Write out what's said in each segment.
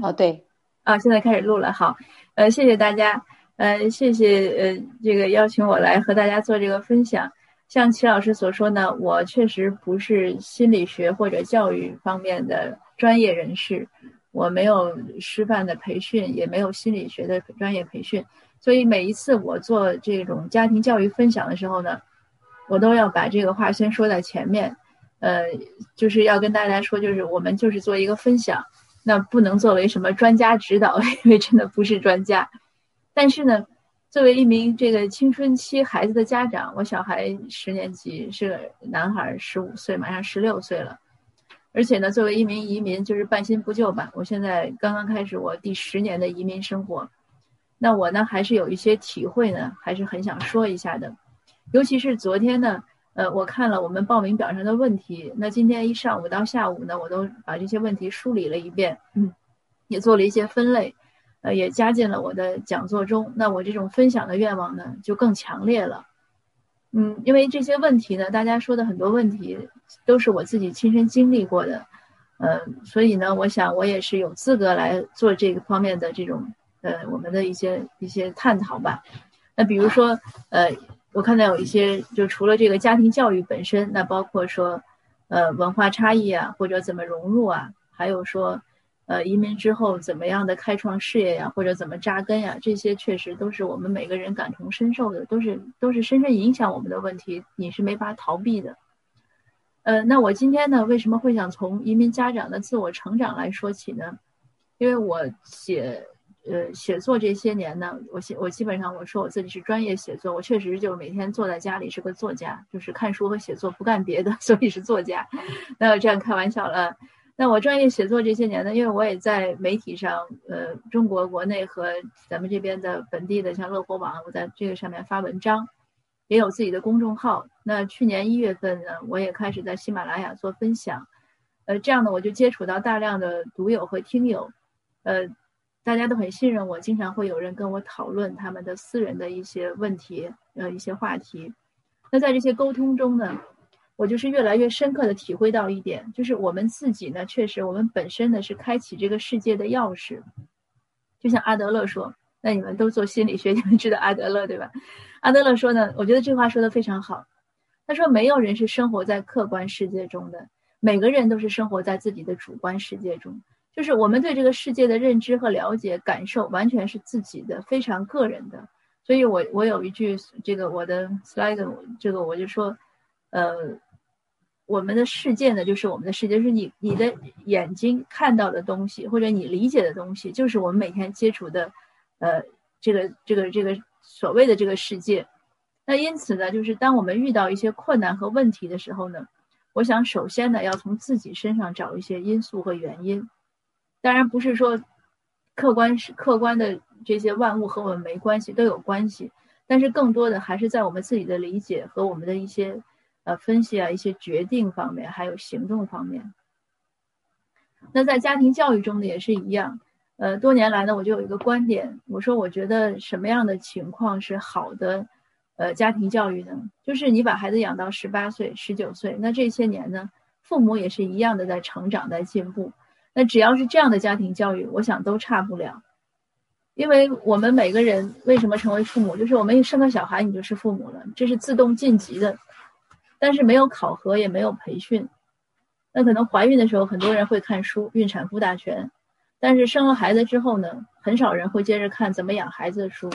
哦，对，啊，现在开始录了，好，呃，谢谢大家，呃，谢谢呃这个邀请我来和大家做这个分享。像齐老师所说呢，我确实不是心理学或者教育方面的专业人士，我没有师范的培训，也没有心理学的专业培训，所以每一次我做这种家庭教育分享的时候呢，我都要把这个话先说在前面，呃，就是要跟大家说，就是我们就是做一个分享。那不能作为什么专家指导，因为真的不是专家。但是呢，作为一名这个青春期孩子的家长，我小孩十年级是个男孩，十五岁，马上十六岁了。而且呢，作为一名移民，就是半新不旧吧。我现在刚刚开始我第十年的移民生活，那我呢还是有一些体会呢，还是很想说一下的。尤其是昨天呢。呃，我看了我们报名表上的问题，那今天一上午到下午呢，我都把这些问题梳理了一遍，嗯，也做了一些分类，呃，也加进了我的讲座中。那我这种分享的愿望呢，就更强烈了，嗯，因为这些问题呢，大家说的很多问题都是我自己亲身经历过的，呃，所以呢，我想我也是有资格来做这个方面的这种呃我们的一些一些探讨吧。那比如说，呃。我看到有一些，就除了这个家庭教育本身，那包括说，呃，文化差异啊，或者怎么融入啊，还有说，呃，移民之后怎么样的开创事业呀，或者怎么扎根呀，这些确实都是我们每个人感同身受的，都是都是深深影响我们的问题，你是没法逃避的。呃，那我今天呢，为什么会想从移民家长的自我成长来说起呢？因为我写。呃，写作这些年呢，我写我基本上我说我自己是专业写作，我确实就是每天坐在家里是个作家，就是看书和写作不干别的，所以是作家。那这样开玩笑了。那我专业写作这些年呢，因为我也在媒体上，呃，中国国内和咱们这边的本地的像乐活网，我在这个上面发文章，也有自己的公众号。那去年一月份呢，我也开始在喜马拉雅做分享，呃，这样呢，我就接触到大量的读友和听友，呃。大家都很信任我，经常会有人跟我讨论他们的私人的一些问题，呃，一些话题。那在这些沟通中呢，我就是越来越深刻的体会到一点，就是我们自己呢，确实我们本身呢是开启这个世界的钥匙。就像阿德勒说，那你们都做心理学，你们知道阿德勒对吧？阿德勒说呢，我觉得这话说的非常好。他说，没有人是生活在客观世界中的，每个人都是生活在自己的主观世界中。就是我们对这个世界的认知和了解、感受，完全是自己的，非常个人的。所以我我有一句这个我的 slide，这个我就说，呃，我们的世界呢，就是我们的世界，是你你的眼睛看到的东西，或者你理解的东西，就是我们每天接触的，呃，这个这个这个所谓的这个世界。那因此呢，就是当我们遇到一些困难和问题的时候呢，我想首先呢，要从自己身上找一些因素和原因。当然不是说，客观是客观的这些万物和我们没关系，都有关系。但是更多的还是在我们自己的理解和我们的一些呃分析啊、一些决定方面，还有行动方面。那在家庭教育中呢，也是一样。呃，多年来呢，我就有一个观点，我说我觉得什么样的情况是好的，呃，家庭教育呢？就是你把孩子养到十八岁、十九岁，那这些年呢，父母也是一样的在成长、在进步。那只要是这样的家庭教育，我想都差不了，因为我们每个人为什么成为父母，就是我们一生个小孩，你就是父母了，这是自动晋级的，但是没有考核，也没有培训。那可能怀孕的时候，很多人会看书《孕产妇大全》，但是生了孩子之后呢，很少人会接着看怎么养孩子的书，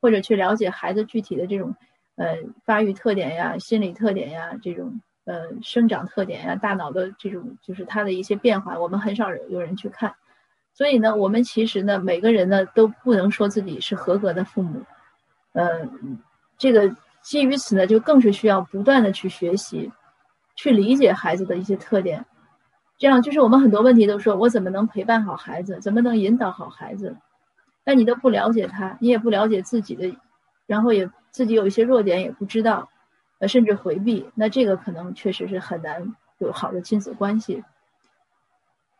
或者去了解孩子具体的这种呃发育特点呀、心理特点呀这种。呃，生长特点呀，大脑的这种就是它的一些变化，我们很少有人去看。所以呢，我们其实呢，每个人呢都不能说自己是合格的父母。呃，这个基于此呢，就更是需要不断的去学习，去理解孩子的一些特点。这样就是我们很多问题都说，我怎么能陪伴好孩子，怎么能引导好孩子？但你都不了解他，你也不了解自己的，然后也自己有一些弱点也不知道。呃，甚至回避，那这个可能确实是很难有好的亲子关系。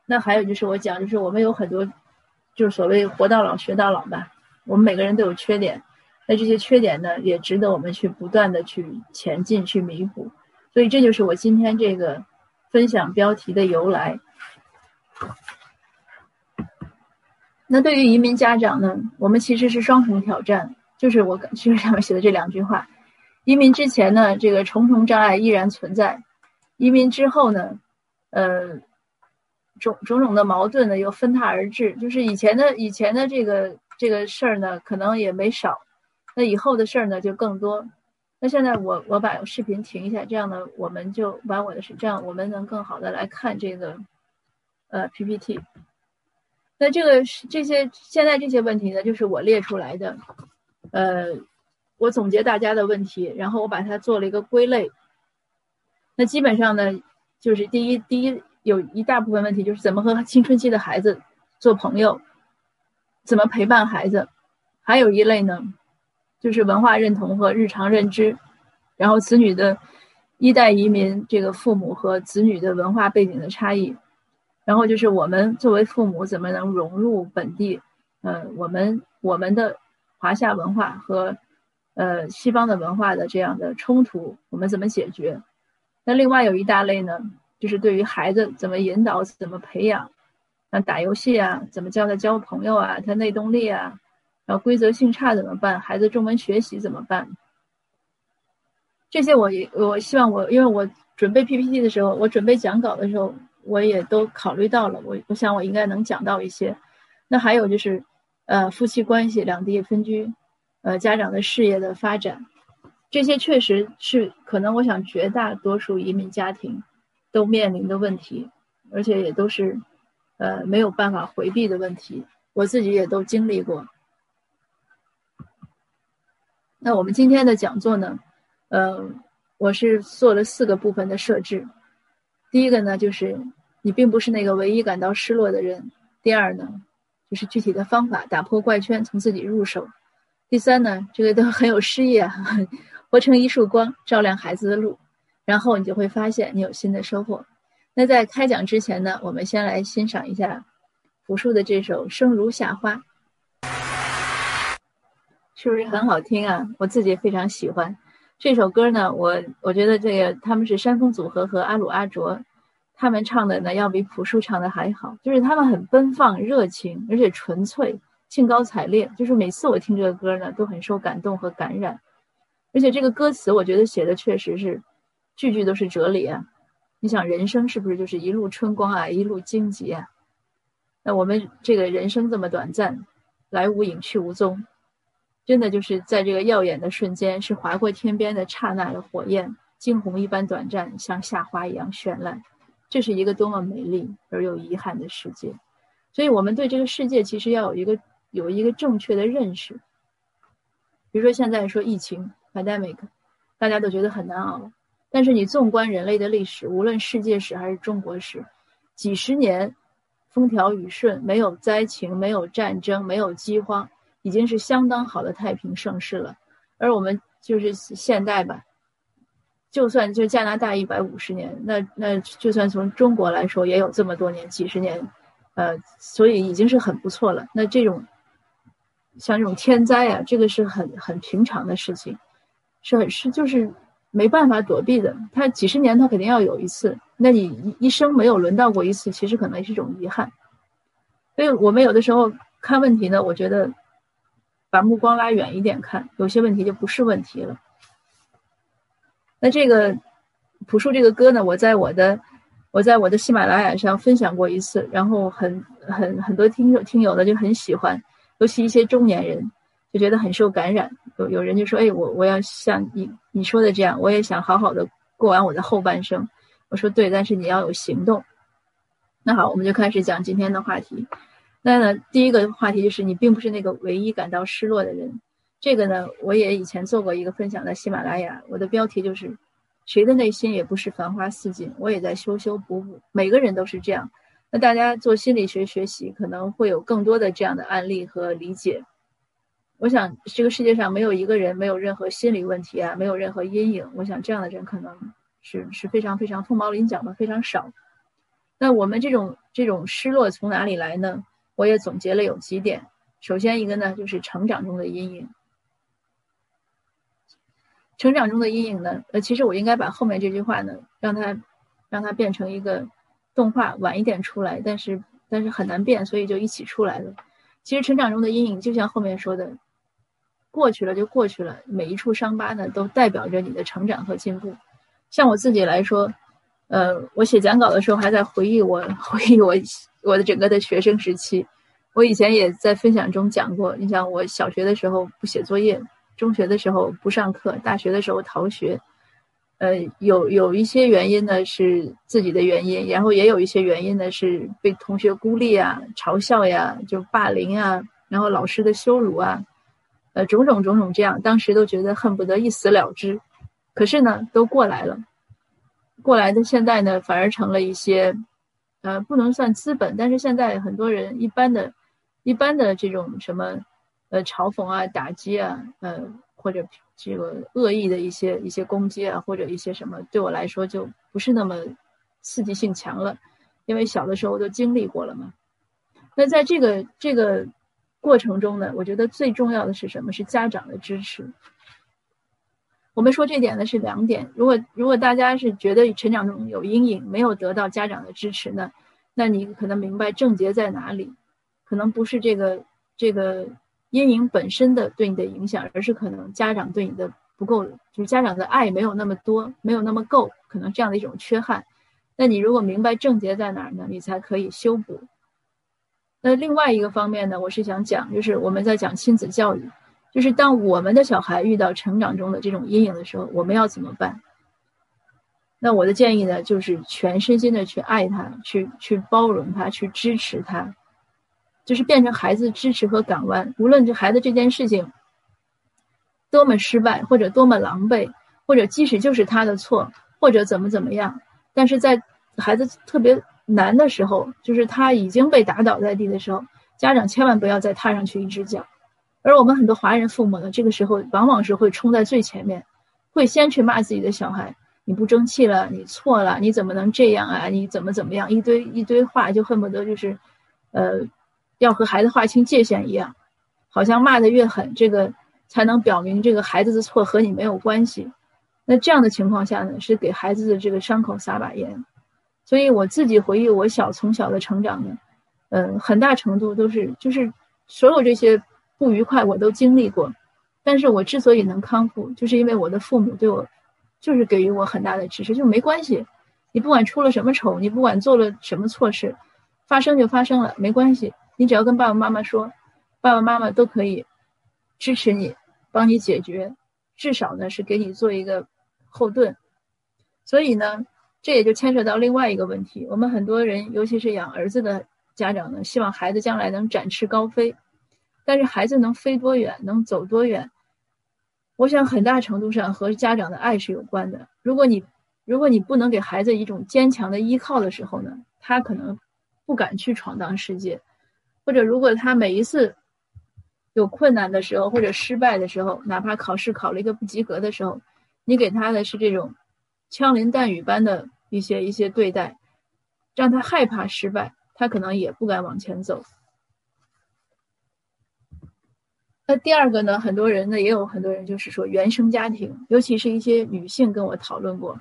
那还有就是我讲，就是我们有很多，就是所谓活到老学到老吧。我们每个人都有缺点，那这些缺点呢，也值得我们去不断的去前进，去弥补。所以这就是我今天这个分享标题的由来。那对于移民家长呢，我们其实是双重挑战，就是我其实上面写的这两句话：移民之前呢，这个重重障碍依然存在；移民之后呢，呃，种种种的矛盾呢又分沓而至。就是以前的以前的这个这个事儿呢，可能也没少，那以后的事儿呢就更多。那现在我我把视频停一下，这样呢，我们就把我的是这样，我们能更好的来看这个呃 PPT。那这个这些现在这些问题呢，就是我列出来的，呃，我总结大家的问题，然后我把它做了一个归类。那基本上呢，就是第一第一有一大部分问题就是怎么和青春期的孩子做朋友，怎么陪伴孩子，还有一类呢。就是文化认同和日常认知，然后子女的一代移民这个父母和子女的文化背景的差异，然后就是我们作为父母怎么能融入本地，呃，我们我们的华夏文化和呃西方的文化的这样的冲突，我们怎么解决？那另外有一大类呢，就是对于孩子怎么引导、怎么培养，像打游戏啊，怎么教他交朋友啊，他内动力啊。然后规则性差怎么办？孩子中文学习怎么办？这些我也我希望我，因为我准备 PPT 的时候，我准备讲稿的时候，我也都考虑到了。我我想我应该能讲到一些。那还有就是，呃，夫妻关系、两地分居，呃，家长的事业的发展，这些确实是可能我想绝大多数移民家庭都面临的问题，而且也都是呃没有办法回避的问题。我自己也都经历过。那我们今天的讲座呢，呃，我是做了四个部分的设置。第一个呢，就是你并不是那个唯一感到失落的人；第二呢，就是具体的方法打破怪圈，从自己入手；第三呢，这个都很有诗意啊，活成一束光，照亮孩子的路，然后你就会发现你有新的收获。那在开讲之前呢，我们先来欣赏一下朴树的这首《生如夏花》。是不是很好听啊？我自己非常喜欢这首歌呢。我我觉得这个他们是山峰组合和阿鲁阿卓，他们唱的呢要比朴树唱的还好。就是他们很奔放、热情，而且纯粹、兴高采烈。就是每次我听这个歌呢，都很受感动和感染。而且这个歌词，我觉得写的确实是句句都是哲理啊。你想，人生是不是就是一路春光啊，一路荆棘啊？那我们这个人生这么短暂，来无影去无踪。真的就是在这个耀眼的瞬间，是划过天边的刹那的火焰，惊鸿一般短暂，像夏花一样绚烂。这是一个多么美丽而又遗憾的世界。所以，我们对这个世界其实要有一个有一个正确的认识。比如说，现在说疫情 （pandemic），大家都觉得很难熬。但是，你纵观人类的历史，无论世界史还是中国史，几十年风调雨顺，没有灾情，没有战争，没有饥荒。已经是相当好的太平盛世了，而我们就是现代吧，就算就加拿大一百五十年，那那就算从中国来说也有这么多年，几十年，呃，所以已经是很不错了。那这种像这种天灾啊，这个是很很平常的事情，是很是就是没办法躲避的。它几十年它肯定要有一次，那你一一生没有轮到过一次，其实可能也是一种遗憾。所以我们有的时候看问题呢，我觉得。把目光拉远一点看，有些问题就不是问题了。那这个朴树这个歌呢，我在我的我在我的喜马拉雅上分享过一次，然后很很很多听友听友呢就很喜欢，尤其一些中年人就觉得很受感染。有有人就说：“哎，我我要像你你说的这样，我也想好好的过完我的后半生。”我说：“对，但是你要有行动。”那好，我们就开始讲今天的话题。那呢，第一个话题就是你并不是那个唯一感到失落的人。这个呢，我也以前做过一个分享，在喜马拉雅，我的标题就是“谁的内心也不是繁花似锦”，我也在修修补补，每个人都是这样。那大家做心理学学习，可能会有更多的这样的案例和理解。我想，这个世界上没有一个人没有任何心理问题啊，没有任何阴影。我想，这样的人可能是是非常非常凤毛麟角的，非常少。那我们这种这种失落从哪里来呢？我也总结了有几点，首先一个呢就是成长中的阴影。成长中的阴影呢，呃，其实我应该把后面这句话呢，让它让它变成一个动画，晚一点出来，但是但是很难变，所以就一起出来了。其实成长中的阴影，就像后面说的，过去了就过去了，每一处伤疤呢，都代表着你的成长和进步。像我自己来说，呃，我写讲稿的时候还在回忆我 回忆我我的整个的学生时期。我以前也在分享中讲过，你像我小学的时候不写作业，中学的时候不上课，大学的时候逃学。呃，有有一些原因呢是自己的原因，然后也有一些原因呢是被同学孤立啊、嘲笑呀、就霸凌啊，然后老师的羞辱啊，呃，种种种种这样，当时都觉得恨不得一死了之。可是呢，都过来了，过来的现在呢，反而成了一些，呃，不能算资本，但是现在很多人一般的、一般的这种什么，呃，嘲讽啊、打击啊，呃，或者。这个恶意的一些一些攻击啊，或者一些什么，对我来说就不是那么刺激性强了，因为小的时候都经历过了嘛。那在这个这个过程中呢，我觉得最重要的是什么？是家长的支持。我们说这点呢是两点。如果如果大家是觉得成长中有阴影，没有得到家长的支持呢，那你可能明白症结在哪里，可能不是这个这个。阴影本身的对你的影响，而是可能家长对你的不够，就是家长的爱没有那么多，没有那么够，可能这样的一种缺憾。那你如果明白症结在哪儿呢？你才可以修补。那另外一个方面呢，我是想讲，就是我们在讲亲子教育，就是当我们的小孩遇到成长中的这种阴影的时候，我们要怎么办？那我的建议呢，就是全身心的去爱他，去去包容他，去支持他。就是变成孩子支持和港湾，无论这孩子这件事情多么失败，或者多么狼狈，或者即使就是他的错，或者怎么怎么样，但是在孩子特别难的时候，就是他已经被打倒在地的时候，家长千万不要再踏上去一只脚。而我们很多华人父母呢，这个时候往往是会冲在最前面，会先去骂自己的小孩：“你不争气了，你错了，你怎么能这样啊？你怎么怎么样？”一堆一堆话，就恨不得就是，呃。要和孩子划清界限一样，好像骂得越狠，这个才能表明这个孩子的错和你没有关系。那这样的情况下呢，是给孩子的这个伤口撒把盐。所以我自己回忆我小从小的成长呢，嗯，很大程度都是就是所有这些不愉快我都经历过，但是我之所以能康复，就是因为我的父母对我就是给予我很大的支持，就没关系，你不管出了什么丑，你不管做了什么错事，发生就发生了，没关系。你只要跟爸爸妈妈说，爸爸妈妈都可以支持你，帮你解决，至少呢是给你做一个后盾。所以呢，这也就牵扯到另外一个问题：我们很多人，尤其是养儿子的家长呢，希望孩子将来能展翅高飞。但是孩子能飞多远，能走多远，我想很大程度上和家长的爱是有关的。如果你如果你不能给孩子一种坚强的依靠的时候呢，他可能不敢去闯荡世界。或者，如果他每一次有困难的时候，或者失败的时候，哪怕考试考了一个不及格的时候，你给他的是这种枪林弹雨般的一些一些对待，让他害怕失败，他可能也不敢往前走。那第二个呢？很多人呢，也有很多人就是说原生家庭，尤其是一些女性跟我讨论过，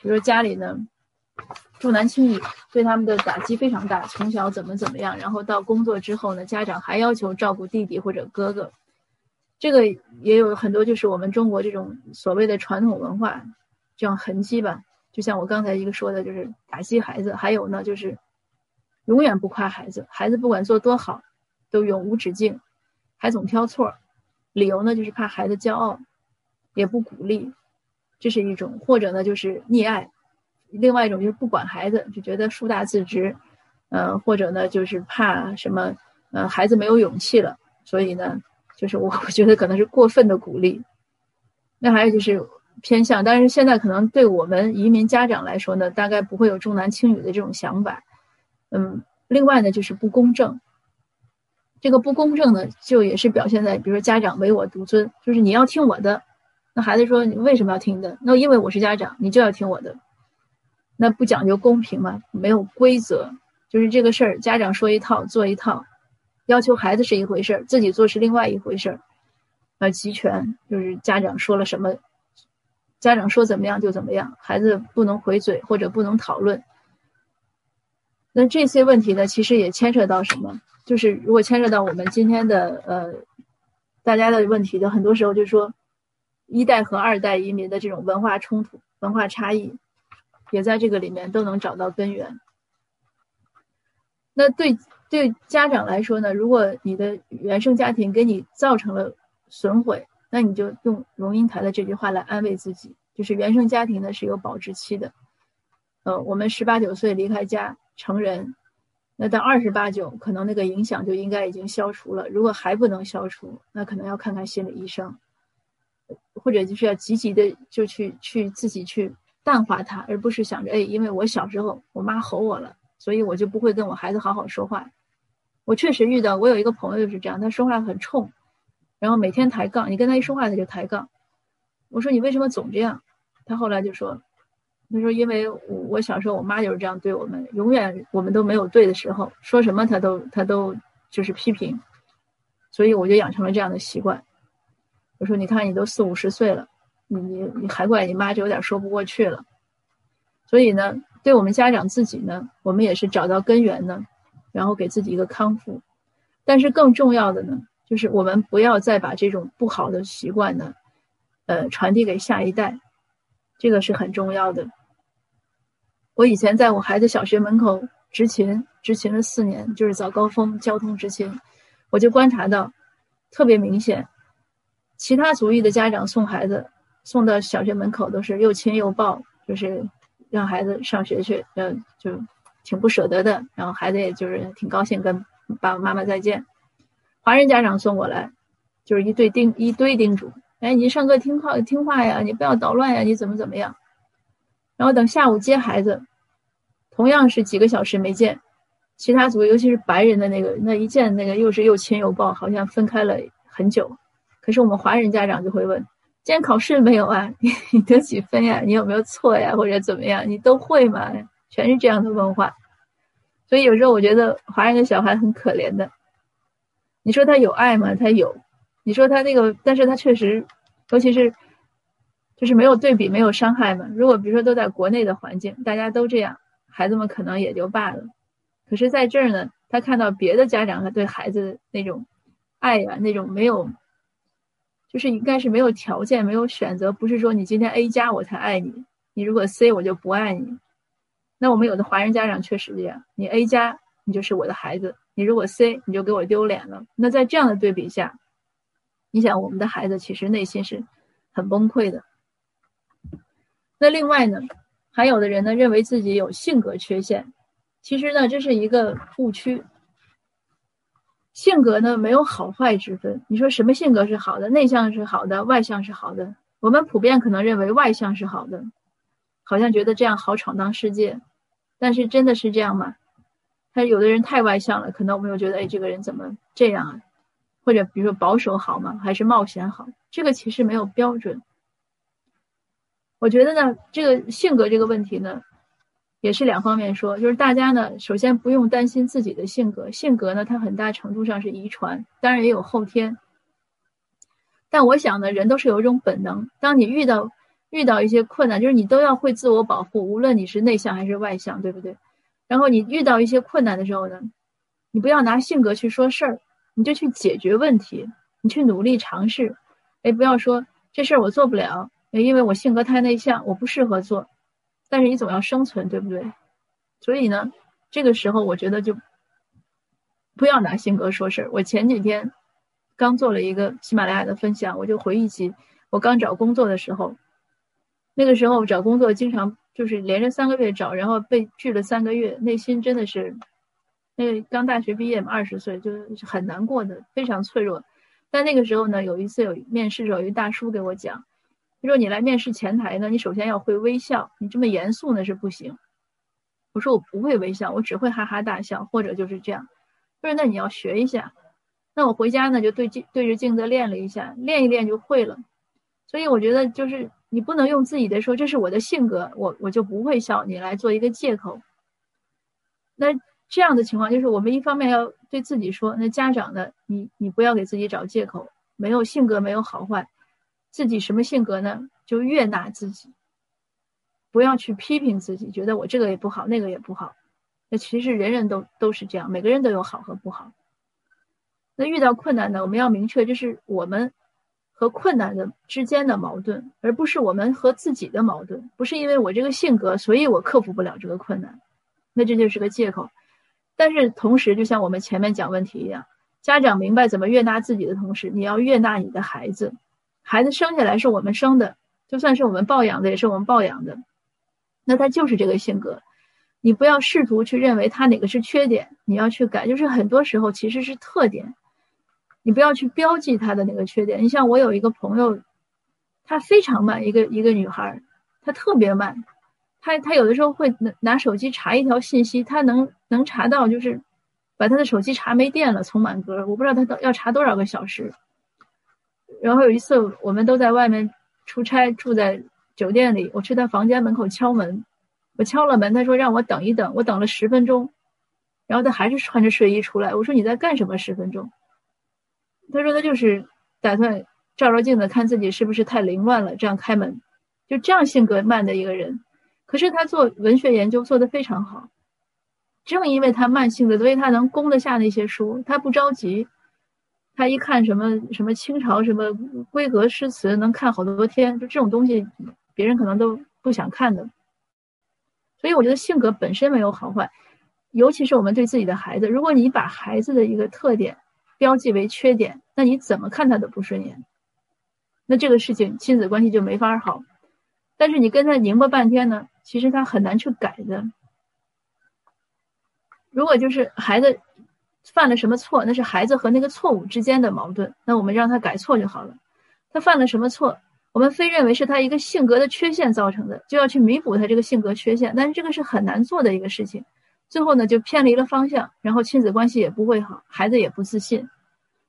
比如说家里呢。重男轻女对他们的打击非常大，从小怎么怎么样，然后到工作之后呢，家长还要求照顾弟弟或者哥哥，这个也有很多就是我们中国这种所谓的传统文化这样痕迹吧。就像我刚才一个说的，就是打击孩子，还有呢就是永远不夸孩子，孩子不管做多好，都永无止境，还总挑错，理由呢就是怕孩子骄傲，也不鼓励，这是一种，或者呢就是溺爱。另外一种就是不管孩子，就觉得树大自直，呃，或者呢就是怕什么，呃，孩子没有勇气了，所以呢，就是我我觉得可能是过分的鼓励。那还有就是偏向，但是现在可能对我们移民家长来说呢，大概不会有重男轻女的这种想法。嗯，另外呢就是不公正，这个不公正呢就也是表现在，比如说家长唯我独尊，就是你要听我的。那孩子说你为什么要听的？那因为我是家长，你就要听我的。那不讲究公平吗？没有规则，就是这个事儿，家长说一套做一套，要求孩子是一回事儿，自己做是另外一回事儿。啊，集权就是家长说了什么，家长说怎么样就怎么样，孩子不能回嘴或者不能讨论。那这些问题呢，其实也牵扯到什么？就是如果牵扯到我们今天的呃，大家的问题的，很多时候就是说，一代和二代移民的这种文化冲突、文化差异，也在这个里面都能找到根源。那对对家长来说呢，如果你的原生家庭给你造成了损毁，那你就用荣英台的这句话来安慰自己，就是原生家庭呢是有保质期的。呃，我们十八九岁离开家成人，那到二十八九，可能那个影响就应该已经消除了。如果还不能消除，那可能要看看心理医生，或者就是要积极的就去去自己去淡化它，而不是想着哎，因为我小时候我妈吼我了，所以我就不会跟我孩子好好说话。我确实遇到，我有一个朋友就是这样，他说话很冲，然后每天抬杠，你跟他一说话他就抬杠。我说你为什么总这样？他后来就说。他说：“因为我我小时候，我妈就是这样对我们，永远我们都没有对的时候，说什么他都他都就是批评，所以我就养成了这样的习惯。我说：你看你都四五十岁了，你你你还怪你妈，就有点说不过去了。所以呢，对我们家长自己呢，我们也是找到根源呢，然后给自己一个康复。但是更重要的呢，就是我们不要再把这种不好的习惯呢，呃，传递给下一代，这个是很重要的。”我以前在我孩子小学门口执勤，执勤了四年，就是早高峰交通执勤，我就观察到，特别明显，其他族裔的家长送孩子送到小学门口都是又亲又抱，就是让孩子上学去，呃，就挺不舍得的。然后孩子也就是挺高兴跟爸爸妈妈再见。华人家长送过来，就是一堆叮一堆叮嘱，哎，你上课听话听话呀，你不要捣乱呀，你怎么怎么样。然后等下午接孩子，同样是几个小时没见，其他组尤其是白人的那个，那一见那个又是又亲又抱，好像分开了很久。可是我们华人家长就会问：今天考试没有啊？你你得几分呀？你有没有错呀？或者怎么样？你都会吗？全是这样的问话。所以有时候我觉得华人的小孩很可怜的。你说他有爱吗？他有。你说他那个，但是他确实，尤其是。就是没有对比，没有伤害嘛。如果比如说都在国内的环境，大家都这样，孩子们可能也就罢了。可是在这儿呢，他看到别的家长他对孩子那种爱呀，那种没有，就是应该是没有条件、没有选择，不是说你今天 A 加我才爱你，你如果 C 我就不爱你。那我们有的华人家长确实这样，你 A 加你就是我的孩子，你如果 C 你就给我丢脸了。那在这样的对比下，你想我们的孩子其实内心是很崩溃的。那另外呢，还有的人呢认为自己有性格缺陷，其实呢这是一个误区。性格呢没有好坏之分，你说什么性格是好的？内向是好的，外向是好的。我们普遍可能认为外向是好的，好像觉得这样好闯荡世界。但是真的是这样吗？他有的人太外向了，可能我们又觉得，哎，这个人怎么这样啊？或者比如说保守好吗？还是冒险好？这个其实没有标准。我觉得呢，这个性格这个问题呢，也是两方面说。就是大家呢，首先不用担心自己的性格，性格呢，它很大程度上是遗传，当然也有后天。但我想呢，人都是有一种本能，当你遇到遇到一些困难，就是你都要会自我保护，无论你是内向还是外向，对不对？然后你遇到一些困难的时候呢，你不要拿性格去说事儿，你就去解决问题，你去努力尝试。哎，不要说这事儿我做不了。因为我性格太内向，我不适合做，但是你总要生存，对不对？所以呢，这个时候我觉得就不要拿性格说事儿。我前几天刚做了一个喜马拉雅的分享，我就回忆起我刚找工作的时候，那个时候找工作经常就是连着三个月找，然后被拒了三个月，内心真的是，那个刚大学毕业嘛，二十岁就是很难过的，非常脆弱。但那个时候呢，有一次有面试时候，有一大叔给我讲。他说：“你来面试前台呢，你首先要会微笑，你这么严肃呢是不行。”我说：“我不会微笑，我只会哈哈大笑，或者就是这样。”他说：“那你要学一下。”那我回家呢就对镜对着镜子练了一下，练一练就会了。所以我觉得就是你不能用自己的说这是我的性格，我我就不会笑，你来做一个借口。那这样的情况就是我们一方面要对自己说，那家长呢，你你不要给自己找借口，没有性格没有好坏。自己什么性格呢？就悦纳自己，不要去批评自己，觉得我这个也不好，那个也不好。那其实人人都都是这样，每个人都有好和不好。那遇到困难呢，我们要明确这是我们和困难的之间的矛盾，而不是我们和自己的矛盾。不是因为我这个性格，所以我克服不了这个困难，那这就是个借口。但是同时，就像我们前面讲问题一样，家长明白怎么悦纳自己的同时，你要悦纳你的孩子。孩子生下来是我们生的，就算是我们抱养的，也是我们抱养的。那他就是这个性格。你不要试图去认为他哪个是缺点，你要去改。就是很多时候其实是特点，你不要去标记他的那个缺点。你像我有一个朋友，她非常慢，一个一个女孩，她特别慢。她她有的时候会拿拿手机查一条信息，她能能查到，就是把她的手机查没电了，从满格。我不知道她要查多少个小时。然后有一次我们都在外面出差，住在酒店里，我去他房间门口敲门。我敲了门，他说让我等一等，我等了十分钟，然后他还是穿着睡衣出来。我说你在干什么？十分钟？他说他就是打算照照镜子，看自己是不是太凌乱了，这样开门。就这样性格慢的一个人，可是他做文学研究做得非常好。正因为他慢性子，所以他能攻得下那些书。他不着急，他一看什么什么清朝什么规格诗词，能看好多天。就这种东西，别人可能都不想看的。所以我觉得性格本身没有好坏，尤其是我们对自己的孩子，如果你把孩子的一个特点标记为缺点，那你怎么看他都不顺眼，那这个事情亲子关系就没法好。但是你跟他拧巴半天呢，其实他很难去改的。如果就是孩子犯了什么错，那是孩子和那个错误之间的矛盾，那我们让他改错就好了。他犯了什么错？我们非认为是他一个性格的缺陷造成的，就要去弥补他这个性格缺陷，但是这个是很难做的一个事情。最后呢，就偏离了方向，然后亲子关系也不会好，孩子也不自信。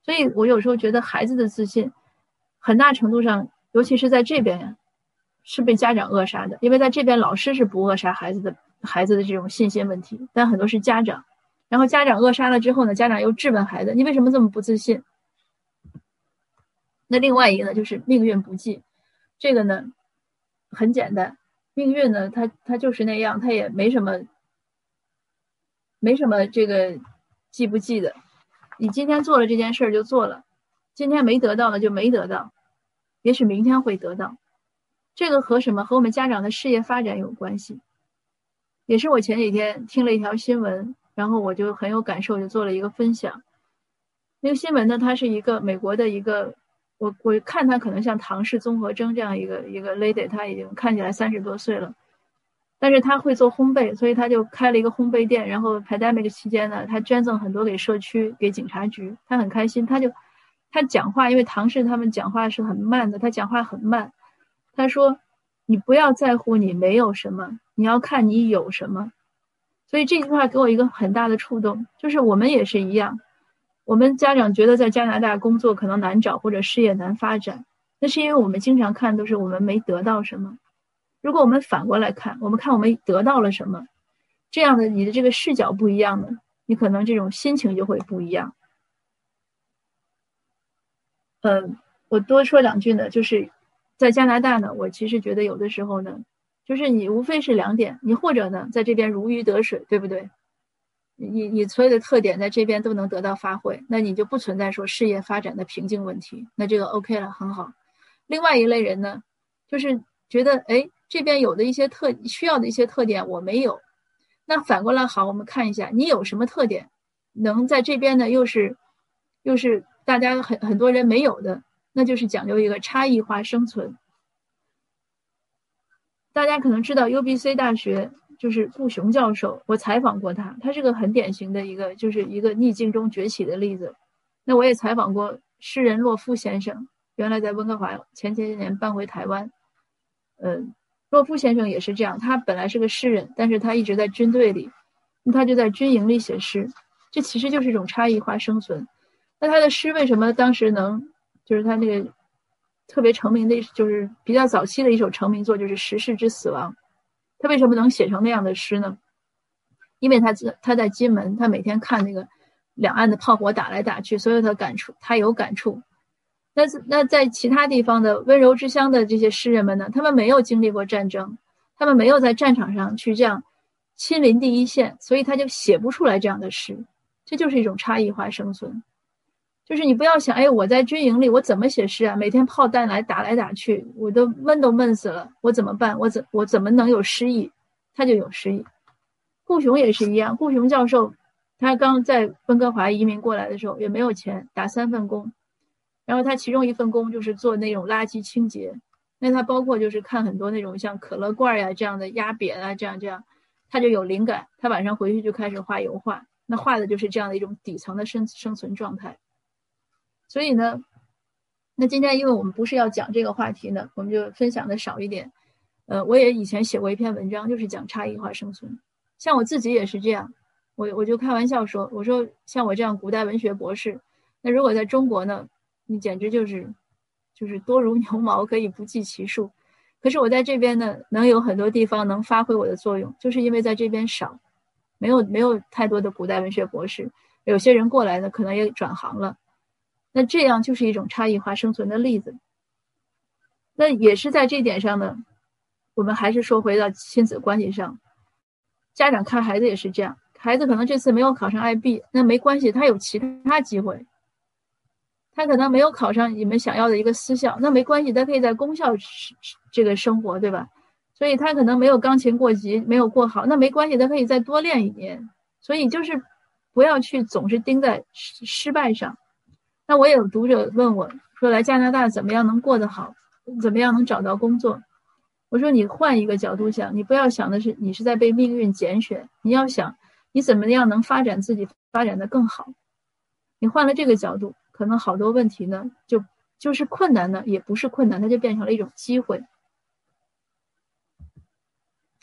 所以我有时候觉得孩子的自信，很大程度上，尤其是在这边呀，是被家长扼杀的。因为在这边，老师是不扼杀孩子的孩子的这种信心问题，但很多是家长。然后家长扼杀了之后呢，家长又质问孩子：“你为什么这么不自信？”那另外一个呢，就是命运不济。这个呢，很简单，命运呢，它它就是那样，它也没什么，没什么这个记不记的。你今天做了这件事儿就做了，今天没得到的就没得到，也许明天会得到。这个和什么？和我们家长的事业发展有关系。也是我前几天听了一条新闻，然后我就很有感受，就做了一个分享。那个新闻呢，它是一个美国的一个。我我看他可能像唐氏综合征这样一个一个 lady，他已经看起来三十多岁了，但是他会做烘焙，所以他就开了一个烘焙店。然后 pandemic 期间呢，他捐赠很多给社区、给警察局，他很开心。他就他讲话，因为唐氏他们讲话是很慢的，他讲话很慢。他说：“你不要在乎你没有什么，你要看你有什么。”所以这句话给我一个很大的触动，就是我们也是一样。我们家长觉得在加拿大工作可能难找或者事业难发展，那是因为我们经常看都是我们没得到什么。如果我们反过来看，我们看我们得到了什么，这样的你的这个视角不一样呢，你可能这种心情就会不一样。嗯，我多说两句呢，就是在加拿大呢，我其实觉得有的时候呢，就是你无非是两点，你或者呢在这边如鱼得水，对不对？你你所有的特点在这边都能得到发挥，那你就不存在说事业发展的瓶颈问题，那这个 OK 了，很好。另外一类人呢，就是觉得哎，这边有的一些特需要的一些特点我没有，那反过来好，我们看一下你有什么特点，能在这边呢又是又是大家很很多人没有的，那就是讲究一个差异化生存。大家可能知道 UBC 大学。就是顾雄教授，我采访过他，他是个很典型的一个，就是一个逆境中崛起的例子。那我也采访过诗人洛夫先生，原来在温哥华，前些年搬回台湾。嗯，洛夫先生也是这样，他本来是个诗人，但是他一直在军队里，他就在军营里写诗，这其实就是一种差异化生存。那他的诗为什么当时能，就是他那个特别成名的，就是比较早期的一首成名作，就是《时事之死亡》。他为什么能写成那样的诗呢？因为他在他在金门，他每天看那个两岸的炮火打来打去，所以他感触，他有感触。那那在其他地方的温柔之乡的这些诗人们呢？他们没有经历过战争，他们没有在战场上去这样亲临第一线，所以他就写不出来这样的诗。这就是一种差异化生存，就是你不要想，哎，我在军营里，我怎么写诗啊？每天炮弹来打来打去，我都闷都闷死了，我怎么办？我怎我怎么能有诗意？他就有诗意。顾雄也是一样，顾雄教授，他刚在温哥华移民过来的时候，也没有钱，打三份工，然后他其中一份工就是做那种垃圾清洁。那他包括就是看很多那种像可乐罐呀这样的压扁啊，这样这样，他就有灵感，他晚上回去就开始画油画，那画的就是这样的一种底层的生生存状态。所以呢，那今天因为我们不是要讲这个话题呢，我们就分享的少一点。呃，我也以前写过一篇文章，就是讲差异化生存。像我自己也是这样，我我就开玩笑说，我说像我这样古代文学博士，那如果在中国呢，你简直就是。就是多如牛毛，可以不计其数。可是我在这边呢，能有很多地方能发挥我的作用，就是因为在这边少，没有没有太多的古代文学博士。有些人过来呢，可能也转行了。那这样就是一种差异化生存的例子。那也是在这点上呢，我们还是说回到亲子关系上，家长看孩子也是这样，孩子可能这次没有考上 IB，那没关系，他有其他机会。他可能没有考上你们想要的一个私校，那没关系，他可以在公校这个生活，对吧？所以他可能没有钢琴过级，没有过好，那没关系，他可以再多练一年。所以就是不要去总是盯在失失败上。那我有读者问我说，来加拿大怎么样能过得好？怎么样能找到工作？我说你换一个角度想，你不要想的是你是在被命运拣选，你要想你怎么样能发展自己，发展的更好。你换了这个角度。可能好多问题呢，就就是困难呢，也不是困难，它就变成了一种机会。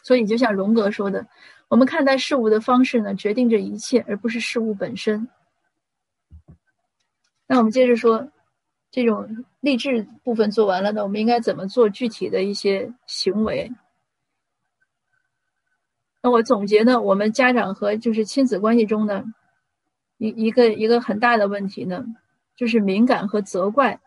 所以，就像荣格说的，我们看待事物的方式呢，决定着一切，而不是事物本身。那我们接着说，这种励志部分做完了呢，我们应该怎么做具体的一些行为？那我总结呢，我们家长和就是亲子关系中呢，一一个一个很大的问题呢。就是敏感和责怪，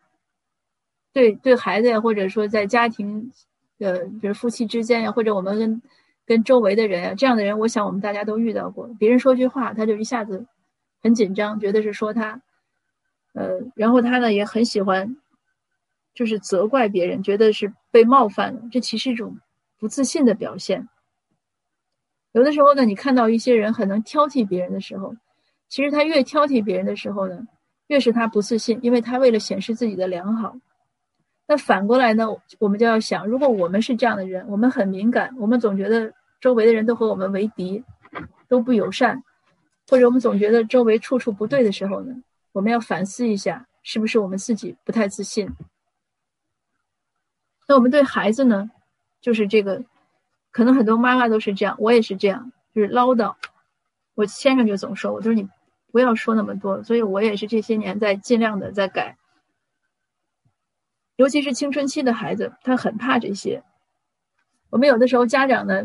对对孩子呀，或者说在家庭，呃，比如夫妻之间呀，或者我们跟跟周围的人呀，这样的人，我想我们大家都遇到过。别人说句话，他就一下子很紧张，觉得是说他，呃，然后他呢也很喜欢，就是责怪别人，觉得是被冒犯了。这其实一种不自信的表现。有的时候呢，你看到一些人很能挑剔别人的时候，其实他越挑剔别人的时候呢。越是他不自信，因为他为了显示自己的良好。那反过来呢？我们就要想，如果我们是这样的人，我们很敏感，我们总觉得周围的人都和我们为敌，都不友善，或者我们总觉得周围处处不对的时候呢？我们要反思一下，是不是我们自己不太自信？那我们对孩子呢？就是这个，可能很多妈妈都是这样，我也是这样，就是唠叨。我先生就总说我，都是你。不要说那么多，所以我也是这些年在尽量的在改。尤其是青春期的孩子，他很怕这些。我们有的时候家长呢，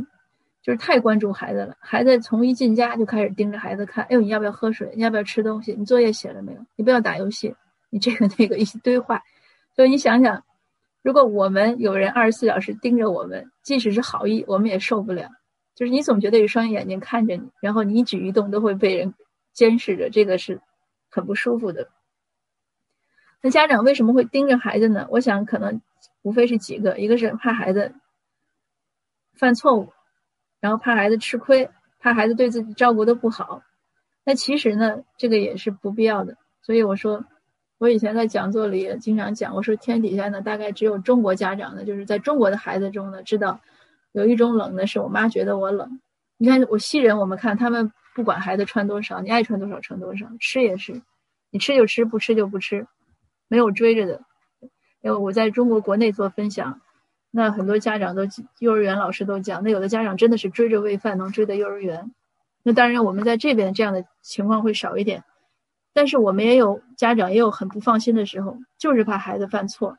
就是太关注孩子了，孩子从一进家就开始盯着孩子看，哎呦，你要不要喝水？你要不要吃东西？你作业写了没有？你不要打游戏，你这个 那个一堆话。所以你想想，如果我们有人二十四小时盯着我们，即使是好意，我们也受不了。就是你总觉得有双眼睛看着你，然后你一举一动都会被人。监视着，这个是很不舒服的。那家长为什么会盯着孩子呢？我想可能无非是几个，一个是怕孩子犯错误，然后怕孩子吃亏，怕孩子对自己照顾的不好。那其实呢，这个也是不必要的。所以我说，我以前在讲座里也经常讲，我说天底下呢，大概只有中国家长呢，就是在中国的孩子中呢，知道有一种冷呢，是我妈觉得我冷。你看我西人，我们看他们。不管孩子穿多少，你爱穿多少穿多少，吃也是，你吃就吃，不吃就不吃，没有追着的。因为我在中国国内做分享，那很多家长都幼儿园老师都讲，那有的家长真的是追着喂饭能追到幼儿园。那当然我们在这边这样的情况会少一点，但是我们也有家长也有很不放心的时候，就是怕孩子犯错。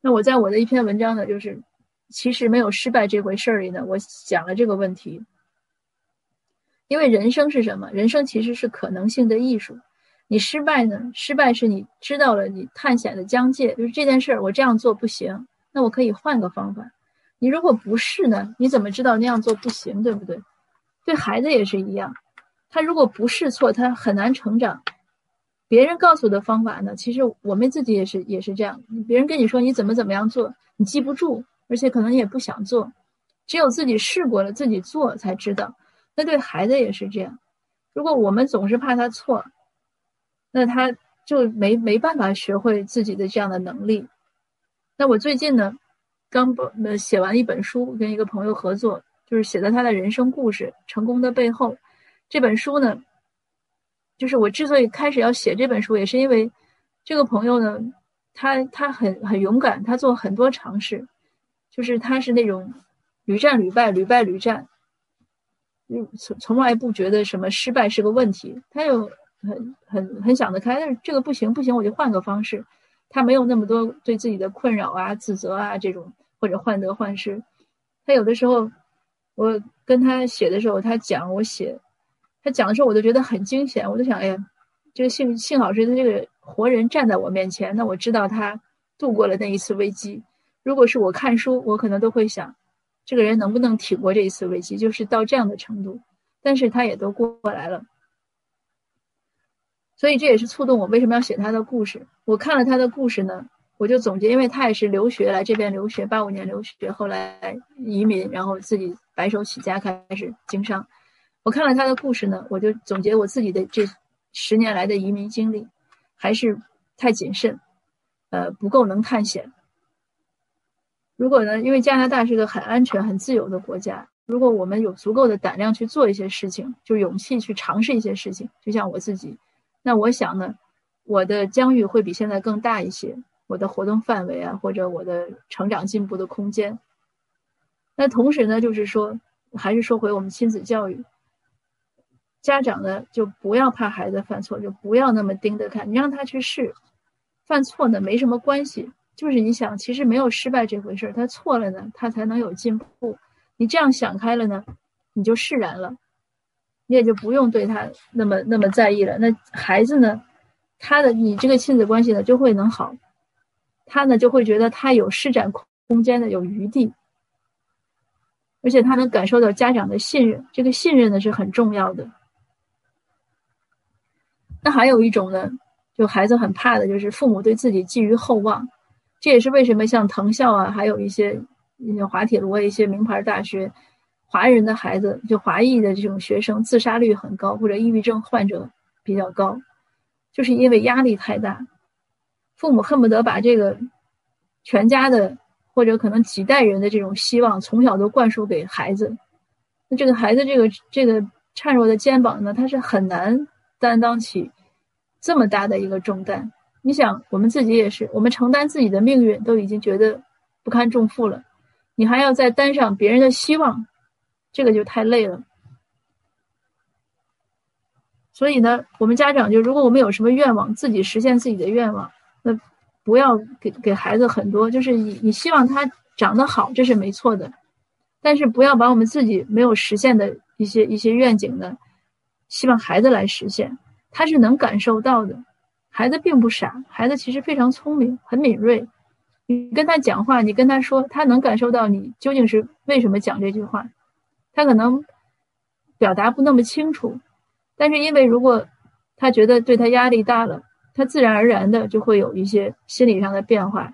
那我在我的一篇文章呢，就是其实没有失败这回事儿里呢，我讲了这个问题。因为人生是什么？人生其实是可能性的艺术。你失败呢？失败是你知道了你探险的疆界，就是这件事儿我这样做不行，那我可以换个方法。你如果不是呢？你怎么知道那样做不行？对不对？对孩子也是一样，他如果不试错，他很难成长。别人告诉的方法呢，其实我们自己也是也是这样。别人跟你说你怎么怎么样做，你记不住，而且可能也不想做。只有自己试过了，自己做才知道。那对孩子也是这样。如果我们总是怕他错，那他就没没办法学会自己的这样的能力。那我最近呢，刚呃写完一本书，跟一个朋友合作，就是写的他的人生故事，成功的背后。这本书呢，就是我之所以开始要写这本书，也是因为这个朋友呢，他他很很勇敢，他做很多尝试，就是他是那种。屡战屡败，屡败屡战，嗯，从从来不觉得什么失败是个问题。他又很很很想得开，但是这个不行不行，我就换个方式。他没有那么多对自己的困扰啊、自责啊这种，或者患得患失。他有的时候，我跟他写的时候，他讲我写，他讲的时候，我就觉得很惊险。我就想，哎呀，这个幸幸好是他这个活人站在我面前，那我知道他度过了那一次危机。如果是我看书，我可能都会想。这个人能不能挺过这一次危机，就是到这样的程度，但是他也都过来了，所以这也是触动我为什么要写他的故事。我看了他的故事呢，我就总结，因为他也是留学来这边留学，八五年留学，后来移民，然后自己白手起家开始经商。我看了他的故事呢，我就总结我自己的这十年来的移民经历，还是太谨慎，呃，不够能探险。如果呢？因为加拿大是个很安全、很自由的国家。如果我们有足够的胆量去做一些事情，就勇气去尝试一些事情，就像我自己，那我想呢，我的疆域会比现在更大一些，我的活动范围啊，或者我的成长进步的空间。那同时呢，就是说，还是说回我们亲子教育，家长呢就不要怕孩子犯错，就不要那么盯着看，你让他去试，犯错呢没什么关系。就是你想，其实没有失败这回事儿，他错了呢，他才能有进步。你这样想开了呢，你就释然了，你也就不用对他那么那么在意了。那孩子呢，他的你这个亲子关系呢就会能好，他呢就会觉得他有施展空间的，有余地，而且他能感受到家长的信任，这个信任呢是很重要的。那还有一种呢，就孩子很怕的就是父母对自己寄予厚望。这也是为什么像藤校啊，还有一些一些滑铁卢啊，一些名牌大学，华人的孩子就华裔的这种学生自杀率很高，或者抑郁症患者比较高，就是因为压力太大，父母恨不得把这个全家的或者可能几代人的这种希望从小都灌输给孩子，那这个孩子这个这个孱弱的肩膀呢，他是很难担当起这么大的一个重担。你想，我们自己也是，我们承担自己的命运都已经觉得不堪重负了，你还要再担上别人的希望，这个就太累了。所以呢，我们家长就，如果我们有什么愿望，自己实现自己的愿望，那不要给给孩子很多，就是你你希望他长得好，这是没错的，但是不要把我们自己没有实现的一些一些愿景呢，希望孩子来实现，他是能感受到的。孩子并不傻，孩子其实非常聪明，很敏锐。你跟他讲话，你跟他说，他能感受到你究竟是为什么讲这句话。他可能表达不那么清楚，但是因为如果他觉得对他压力大了，他自然而然的就会有一些心理上的变化，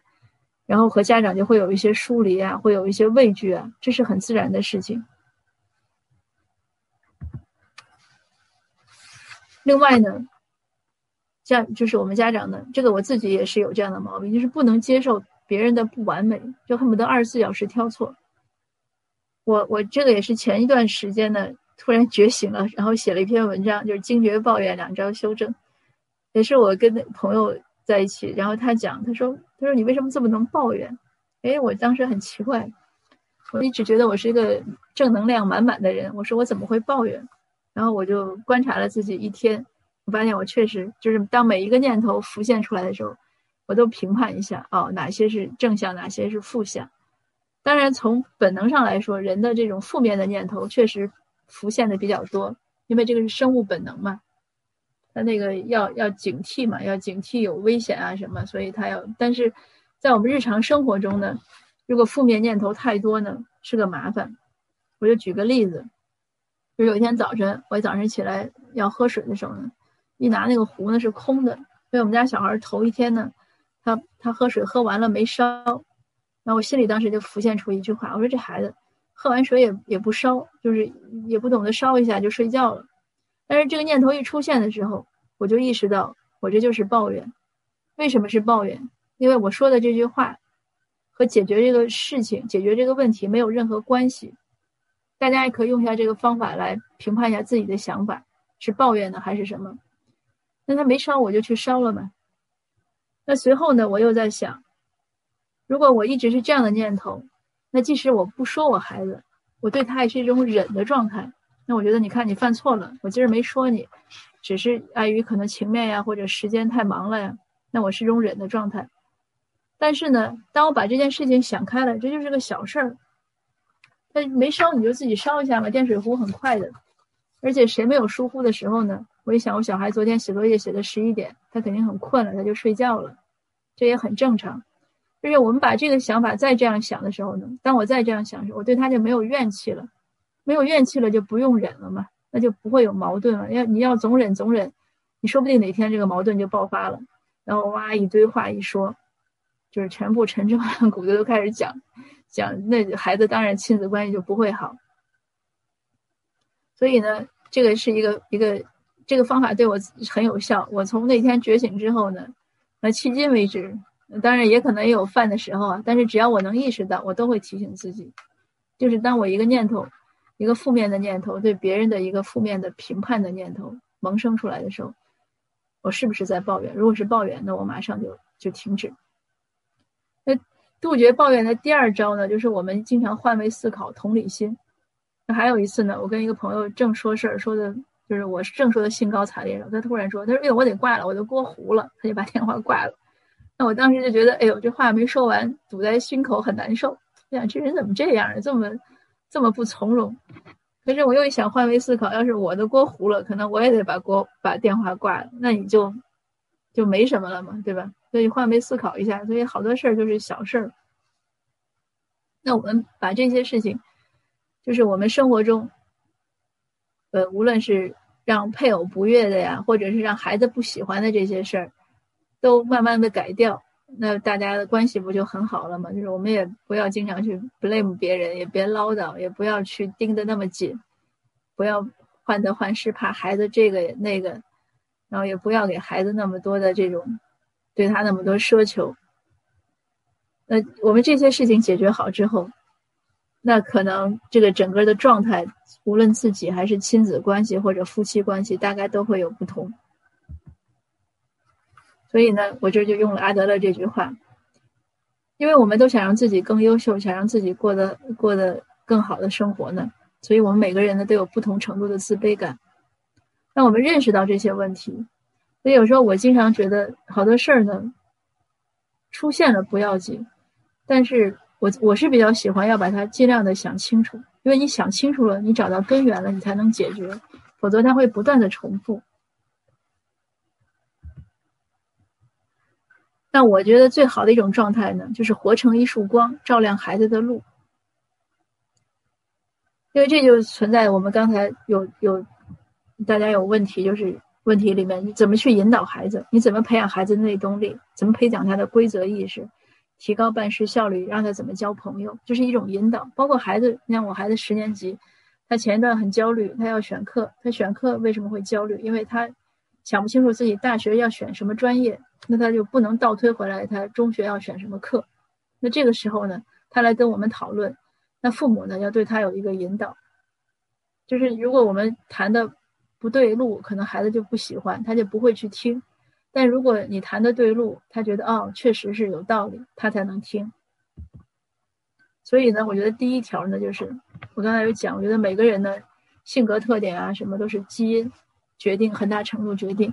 然后和家长就会有一些疏离啊，会有一些畏惧啊，这是很自然的事情。另外呢。像就是我们家长呢，这个我自己也是有这样的毛病，就是不能接受别人的不完美，就恨不得二十四小时挑错。我我这个也是前一段时间呢，突然觉醒了，然后写了一篇文章，就是惊觉抱怨两招修正。也是我跟朋友在一起，然后他讲，他说他说你为什么这么能抱怨？哎，我当时很奇怪，我一直觉得我是一个正能量满满的人，我说我怎么会抱怨？然后我就观察了自己一天。我发现我确实就是当每一个念头浮现出来的时候，我都评判一下哦，哪些是正向，哪些是负向。当然，从本能上来说，人的这种负面的念头确实浮现的比较多，因为这个是生物本能嘛。他那个要要警惕嘛，要警惕有危险啊什么，所以他要。但是在我们日常生活中呢，如果负面念头太多呢，是个麻烦。我就举个例子，就有一天早晨，我早上起来要喝水的时候呢，一拿那个壶呢是空的，因为我们家小孩头一天呢，他他喝水喝完了没烧，然后我心里当时就浮现出一句话，我说这孩子喝完水也也不烧，就是也不懂得烧一下就睡觉了。但是这个念头一出现的时候，我就意识到我这就是抱怨。为什么是抱怨？因为我说的这句话和解决这个事情、解决这个问题没有任何关系。大家也可以用一下这个方法来评判一下自己的想法，是抱怨呢还是什么？那他没烧，我就去烧了嘛。那随后呢，我又在想，如果我一直是这样的念头，那即使我不说我孩子，我对他也是一种忍的状态。那我觉得，你看你犯错了，我今儿没说你，只是碍于可能情面呀，或者时间太忙了呀，那我是一种忍的状态。但是呢，当我把这件事情想开了，这就是个小事儿。那没烧你就自己烧一下嘛，电水壶很快的，而且谁没有疏忽的时候呢？我一想，我小孩昨天写作业写到十一点，他肯定很困了，他就睡觉了，这也很正常。就是我们把这个想法再这样想的时候呢，当我再这样想时，我对他就没有怨气了，没有怨气了就不用忍了嘛，那就不会有矛盾了。要你要总忍总忍，你说不定哪天这个矛盾就爆发了，然后哇一堆话一说，就是全部陈芝麻骨子都开始讲。讲那孩子当然亲子关系就不会好，所以呢，这个是一个一个这个方法对我很有效。我从那天觉醒之后呢，那迄今为止，当然也可能也有犯的时候啊，但是只要我能意识到，我都会提醒自己，就是当我一个念头，一个负面的念头，对别人的一个负面的评判的念头萌生出来的时候，我是不是在抱怨？如果是抱怨，那我马上就就停止。那杜绝抱怨的第二招呢，就是我们经常换位思考、同理心。那还有一次呢，我跟一个朋友正说事儿，说的就是我正说的兴高采烈，他突然说：“他说，哎呦，我得挂了，我的锅糊了。”他就把电话挂了。那我当时就觉得，哎呦，这话没说完，堵在心口，很难受。哎呀，这人怎么这样，这么这么不从容？可是我又一想，换位思考，要是我的锅糊了，可能我也得把锅把电话挂了。那你就就没什么了嘛，对吧？所以换位思考一下，所以好多事儿就是小事儿。那我们把这些事情，就是我们生活中，呃，无论是让配偶不悦的呀，或者是让孩子不喜欢的这些事儿，都慢慢的改掉，那大家的关系不就很好了吗？就是我们也不要经常去 blame 别人，也别唠叨，也不要去盯得那么紧，不要患得患失，怕孩子这个那个，然后也不要给孩子那么多的这种。对他那么多奢求，那我们这些事情解决好之后，那可能这个整个的状态，无论自己还是亲子关系或者夫妻关系，大概都会有不同。所以呢，我这就用了阿德勒这句话，因为我们都想让自己更优秀，想让自己过得过得更好的生活呢，所以我们每个人呢都有不同程度的自卑感。那我们认识到这些问题。所以有时候我经常觉得好多事儿呢，出现了不要紧，但是我我是比较喜欢要把它尽量的想清楚，因为你想清楚了，你找到根源了，你才能解决，否则它会不断的重复。那我觉得最好的一种状态呢，就是活成一束光，照亮孩子的路，因为这就存在我们刚才有有大家有问题就是。问题里面，你怎么去引导孩子？你怎么培养孩子内动力？怎么培养他的规则意识？提高办事效率？让他怎么交朋友？就是一种引导。包括孩子，你像我孩子十年级，他前一段很焦虑，他要选课。他选课为什么会焦虑？因为他想不清楚自己大学要选什么专业，那他就不能倒推回来，他中学要选什么课。那这个时候呢，他来跟我们讨论，那父母呢要对他有一个引导，就是如果我们谈的。不对路，可能孩子就不喜欢，他就不会去听。但如果你谈的对路，他觉得哦，确实是有道理，他才能听。所以呢，我觉得第一条呢，就是我刚才有讲，我觉得每个人的性格特点啊，什么都是基因决定，很大程度决定。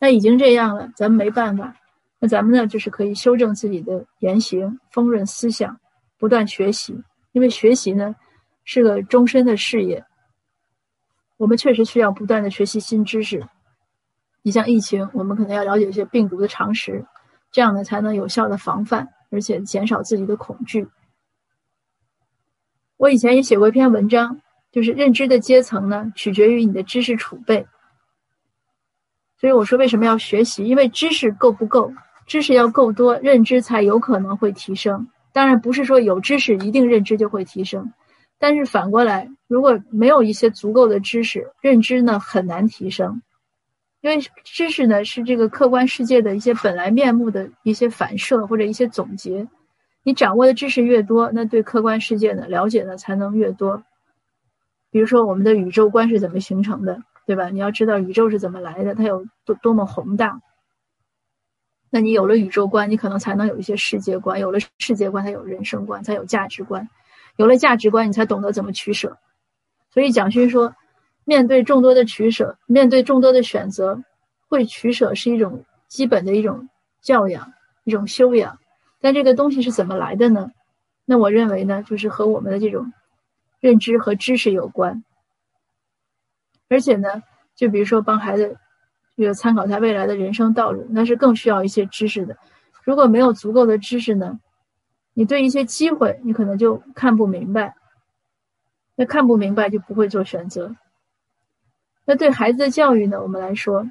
那已经这样了，咱们没办法。那咱们呢，就是可以修正自己的言行，丰润思想，不断学习。因为学习呢，是个终身的事业。我们确实需要不断的学习新知识。你像疫情，我们可能要了解一些病毒的常识，这样呢才能有效的防范，而且减少自己的恐惧。我以前也写过一篇文章，就是认知的阶层呢，取决于你的知识储备。所以我说为什么要学习？因为知识够不够，知识要够多，认知才有可能会提升。当然不是说有知识一定认知就会提升，但是反过来，如果没有一些足够的知识，认知呢很难提升。因为知识呢是这个客观世界的一些本来面目的一些反射或者一些总结。你掌握的知识越多，那对客观世界的了解呢才能越多。比如说我们的宇宙观是怎么形成的，对吧？你要知道宇宙是怎么来的，它有多多么宏大。那你有了宇宙观，你可能才能有一些世界观；有了世界观，才有人生观，才有价值观；有了价值观，你才懂得怎么取舍。所以蒋勋说，面对众多的取舍，面对众多的选择，会取舍是一种基本的一种教养，一种修养。但这个东西是怎么来的呢？那我认为呢，就是和我们的这种。认知和知识有关，而且呢，就比如说帮孩子这个参考他未来的人生道路，那是更需要一些知识的。如果没有足够的知识呢，你对一些机会你可能就看不明白，那看不明白就不会做选择。那对孩子的教育呢，我们来说，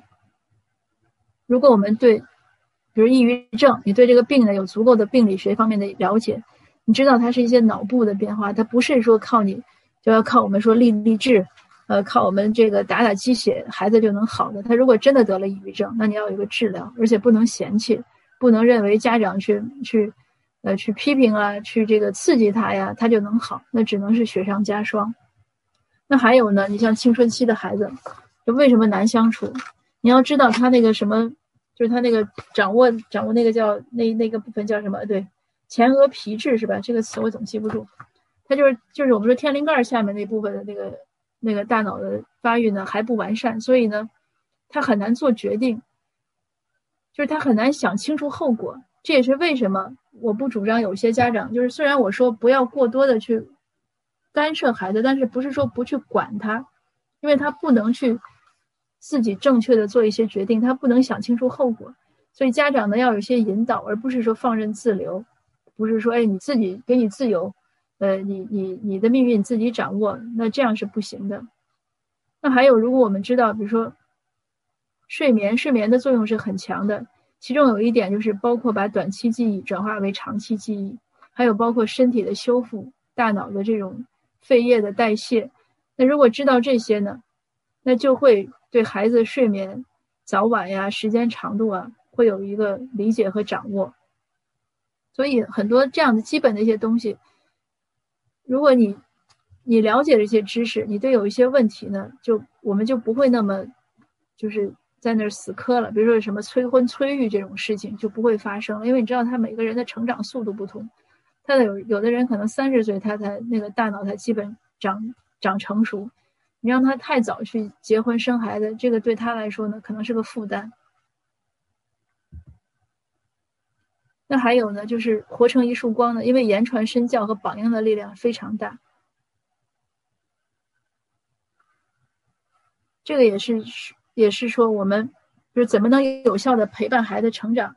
如果我们对，比如抑郁症，你对这个病呢有足够的病理学方面的了解。你知道它是一些脑部的变化，它不是说靠你，就要靠我们说励励志，呃，靠我们这个打打鸡血，孩子就能好的。他如果真的得了抑郁症，那你要有一个治疗，而且不能嫌弃，不能认为家长去去，呃，去批评啊，去这个刺激他呀，他就能好，那只能是雪上加霜。那还有呢，你像青春期的孩子，就为什么难相处？你要知道他那个什么，就是他那个掌握掌握那个叫那那个部分叫什么？对。前额皮质是吧？这个词我总记不住。他就是就是我们说天灵盖下面那部分的那个那个大脑的发育呢还不完善，所以呢，他很难做决定，就是他很难想清楚后果。这也是为什么我不主张有些家长就是虽然我说不要过多的去干涉孩子，但是不是说不去管他，因为他不能去自己正确的做一些决定，他不能想清楚后果，所以家长呢要有些引导，而不是说放任自流。不是说，哎，你自己给你自由，呃，你你你的命运自己掌握，那这样是不行的。那还有，如果我们知道，比如说睡眠，睡眠的作用是很强的，其中有一点就是包括把短期记忆转化为长期记忆，还有包括身体的修复、大脑的这种肺液的代谢。那如果知道这些呢，那就会对孩子睡眠早晚呀、时间长度啊，会有一个理解和掌握。所以很多这样的基本的一些东西，如果你你了解这些知识，你对有一些问题呢，就我们就不会那么就是在那儿死磕了。比如说什么催婚催育这种事情就不会发生了，因为你知道他每个人的成长速度不同，他的有有的人可能三十岁他才那个大脑才基本长长成熟，你让他太早去结婚生孩子，这个对他来说呢可能是个负担。那还有呢，就是活成一束光呢，因为言传身教和榜样的力量非常大。这个也是，也是说我们就是怎么能有效的陪伴孩子成长？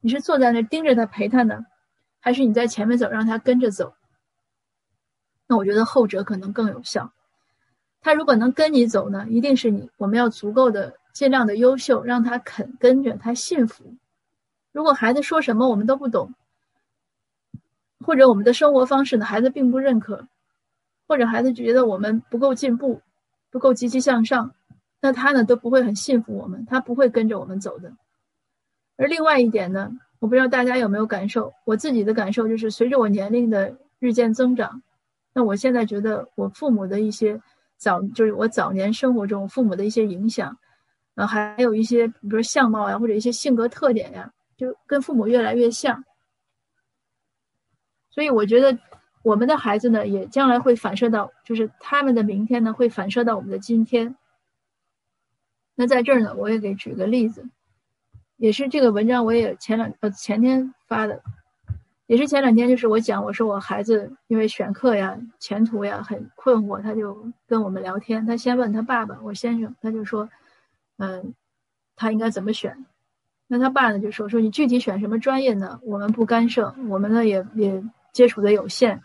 你是坐在那盯着他陪他呢，还是你在前面走，让他跟着走？那我觉得后者可能更有效。他如果能跟你走呢，一定是你我们要足够的尽量的优秀，让他肯跟着，他信服。如果孩子说什么我们都不懂，或者我们的生活方式呢，孩子并不认可，或者孩子觉得我们不够进步，不够积极向上，那他呢都不会很信服我们，他不会跟着我们走的。而另外一点呢，我不知道大家有没有感受，我自己的感受就是，随着我年龄的日渐增长，那我现在觉得我父母的一些早，就是我早年生活中父母的一些影响，啊，还有一些比如说相貌呀，或者一些性格特点呀。就跟父母越来越像，所以我觉得我们的孩子呢，也将来会反射到，就是他们的明天呢，会反射到我们的今天。那在这儿呢，我也给举个例子，也是这个文章，我也前两呃前天发的，也是前两天，就是我讲，我说我孩子因为选课呀、前途呀很困惑，他就跟我们聊天，他先问他爸爸，我先生，他就说，嗯，他应该怎么选？那他爸呢就说说你具体选什么专业呢？我们不干涉，我们呢也也接触的有限，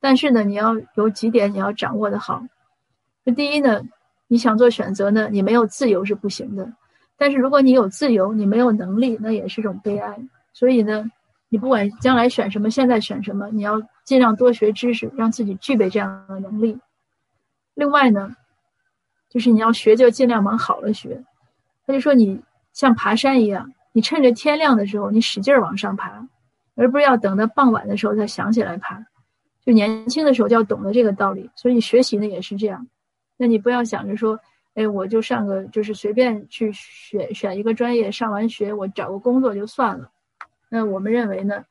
但是呢你要有几点你要掌握的好，那第一呢，你想做选择呢，你没有自由是不行的。但是如果你有自由，你没有能力，那也是种悲哀。所以呢，你不管将来选什么，现在选什么，你要尽量多学知识，让自己具备这样的能力。另外呢，就是你要学就尽量往好了学。他就说你像爬山一样，你趁着天亮的时候，你使劲往上爬，而不是要等到傍晚的时候才想起来爬。就年轻的时候就要懂得这个道理，所以学习呢也是这样。那你不要想着说，哎，我就上个就是随便去选选一个专业，上完学我找个工作就算了。那我们认为呢，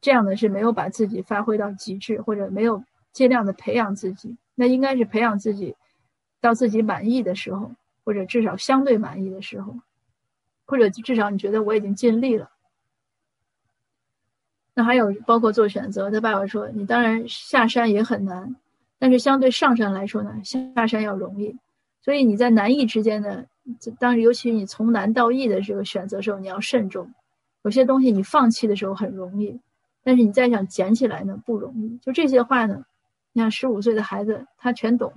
这样的是没有把自己发挥到极致，或者没有尽量的培养自己。那应该是培养自己到自己满意的时候，或者至少相对满意的时候，或者至少你觉得我已经尽力了。那还有包括做选择，他爸爸说：“你当然下山也很难，但是相对上山来说呢，下山要容易。所以你在难易之间呢，当尤其你从难到易的这个选择时候，你要慎重。有些东西你放弃的时候很容易，但是你再想捡起来呢不容易。就这些话呢，你看十五岁的孩子他全懂，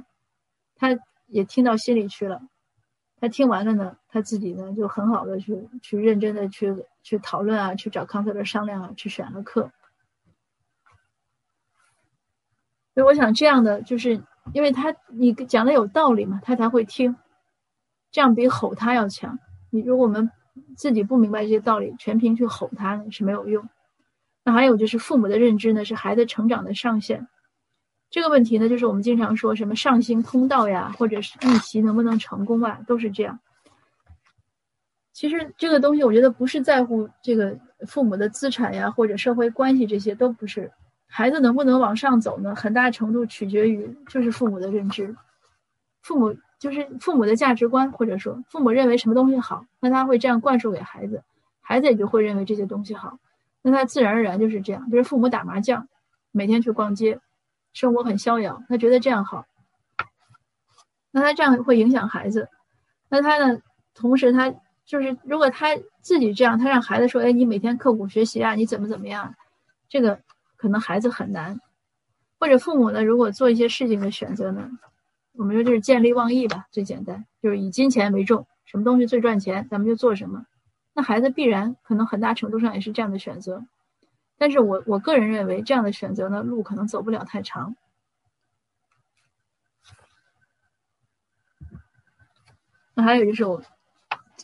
他也听到心里去了。他听完了呢，他自己呢就很好的去去认真的去。”去讨论啊，去找康特勒商量啊，去选了课。所以我想这样的，就是因为他你讲的有道理嘛，他才会听。这样比吼他要强。你如果我们自己不明白这些道理，全凭去吼他是没有用。那还有就是父母的认知呢，是孩子成长的上限。这个问题呢，就是我们经常说什么上行通道呀，或者是逆袭能不能成功啊，都是这样。其实这个东西，我觉得不是在乎这个父母的资产呀，或者社会关系，这些都不是。孩子能不能往上走呢？很大程度取决于就是父母的认知，父母就是父母的价值观，或者说父母认为什么东西好，那他会这样灌输给孩子，孩子也就会认为这些东西好，那他自然而然就是这样。比如父母打麻将，每天去逛街，生活很逍遥，他觉得这样好，那他这样会影响孩子，那他呢，同时他。就是如果他自己这样，他让孩子说：“哎，你每天刻苦学习啊，你怎么怎么样？”这个可能孩子很难。或者父母呢，如果做一些事情的选择呢，我们说就是见利忘义吧，最简单就是以金钱为重，什么东西最赚钱，咱们就做什么。那孩子必然可能很大程度上也是这样的选择。但是我我个人认为，这样的选择呢，路可能走不了太长。那还有就是我。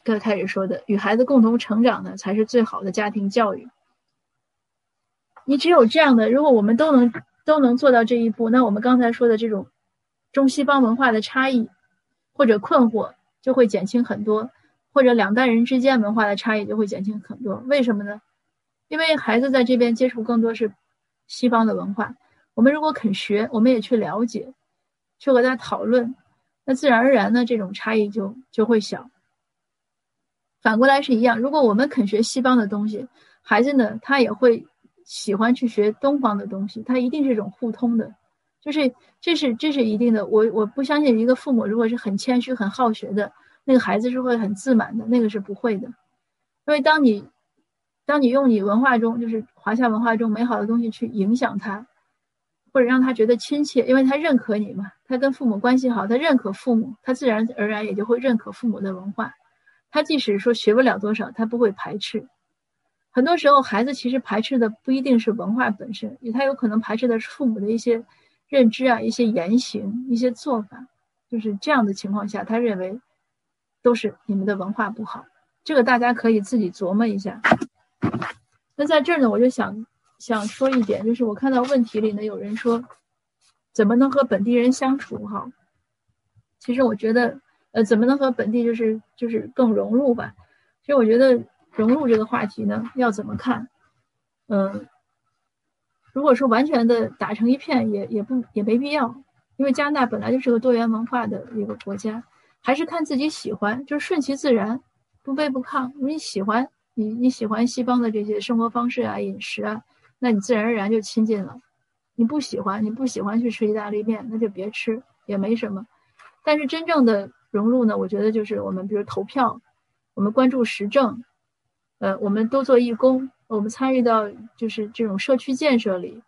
刚开始说的，与孩子共同成长呢，才是最好的家庭教育。你只有这样的，如果我们都能都能做到这一步，那我们刚才说的这种中西方文化的差异或者困惑就会减轻很多，或者两代人之间文化的差异就会减轻很多。为什么呢？因为孩子在这边接触更多是西方的文化，我们如果肯学，我们也去了解，去和他讨论，那自然而然呢，这种差异就就会小。反过来是一样，如果我们肯学西方的东西，孩子呢，他也会喜欢去学东方的东西，他一定是一种互通的，就是这是这是一定的。我我不相信一个父母如果是很谦虚、很好学的那个孩子是会很自满的，那个是不会的。因为当你当你用你文化中就是华夏文化中美好的东西去影响他，或者让他觉得亲切，因为他认可你嘛，他跟父母关系好，他认可父母，他自然而然也就会认可父母的文化。他即使说学不了多少，他不会排斥。很多时候，孩子其实排斥的不一定是文化本身，他有可能排斥的是父母的一些认知啊、一些言行、一些做法。就是这样的情况下，他认为都是你们的文化不好。这个大家可以自己琢磨一下。那在这儿呢，我就想想说一点，就是我看到问题里呢，有人说怎么能和本地人相处好？其实我觉得。呃，怎么能和本地就是就是更融入吧？其实我觉得融入这个话题呢，要怎么看？嗯，如果说完全的打成一片，也也不也没必要，因为加拿大本来就是个多元文化的一个国家，还是看自己喜欢，就是顺其自然，不卑不亢。你喜欢你你喜欢西方的这些生活方式啊、饮食啊，那你自然而然就亲近了。你不喜欢，你不喜欢去吃意大利面，那就别吃，也没什么。但是真正的。融入呢？我觉得就是我们，比如投票，我们关注时政，呃，我们多做义工，我们参与到就是这种社区建设里，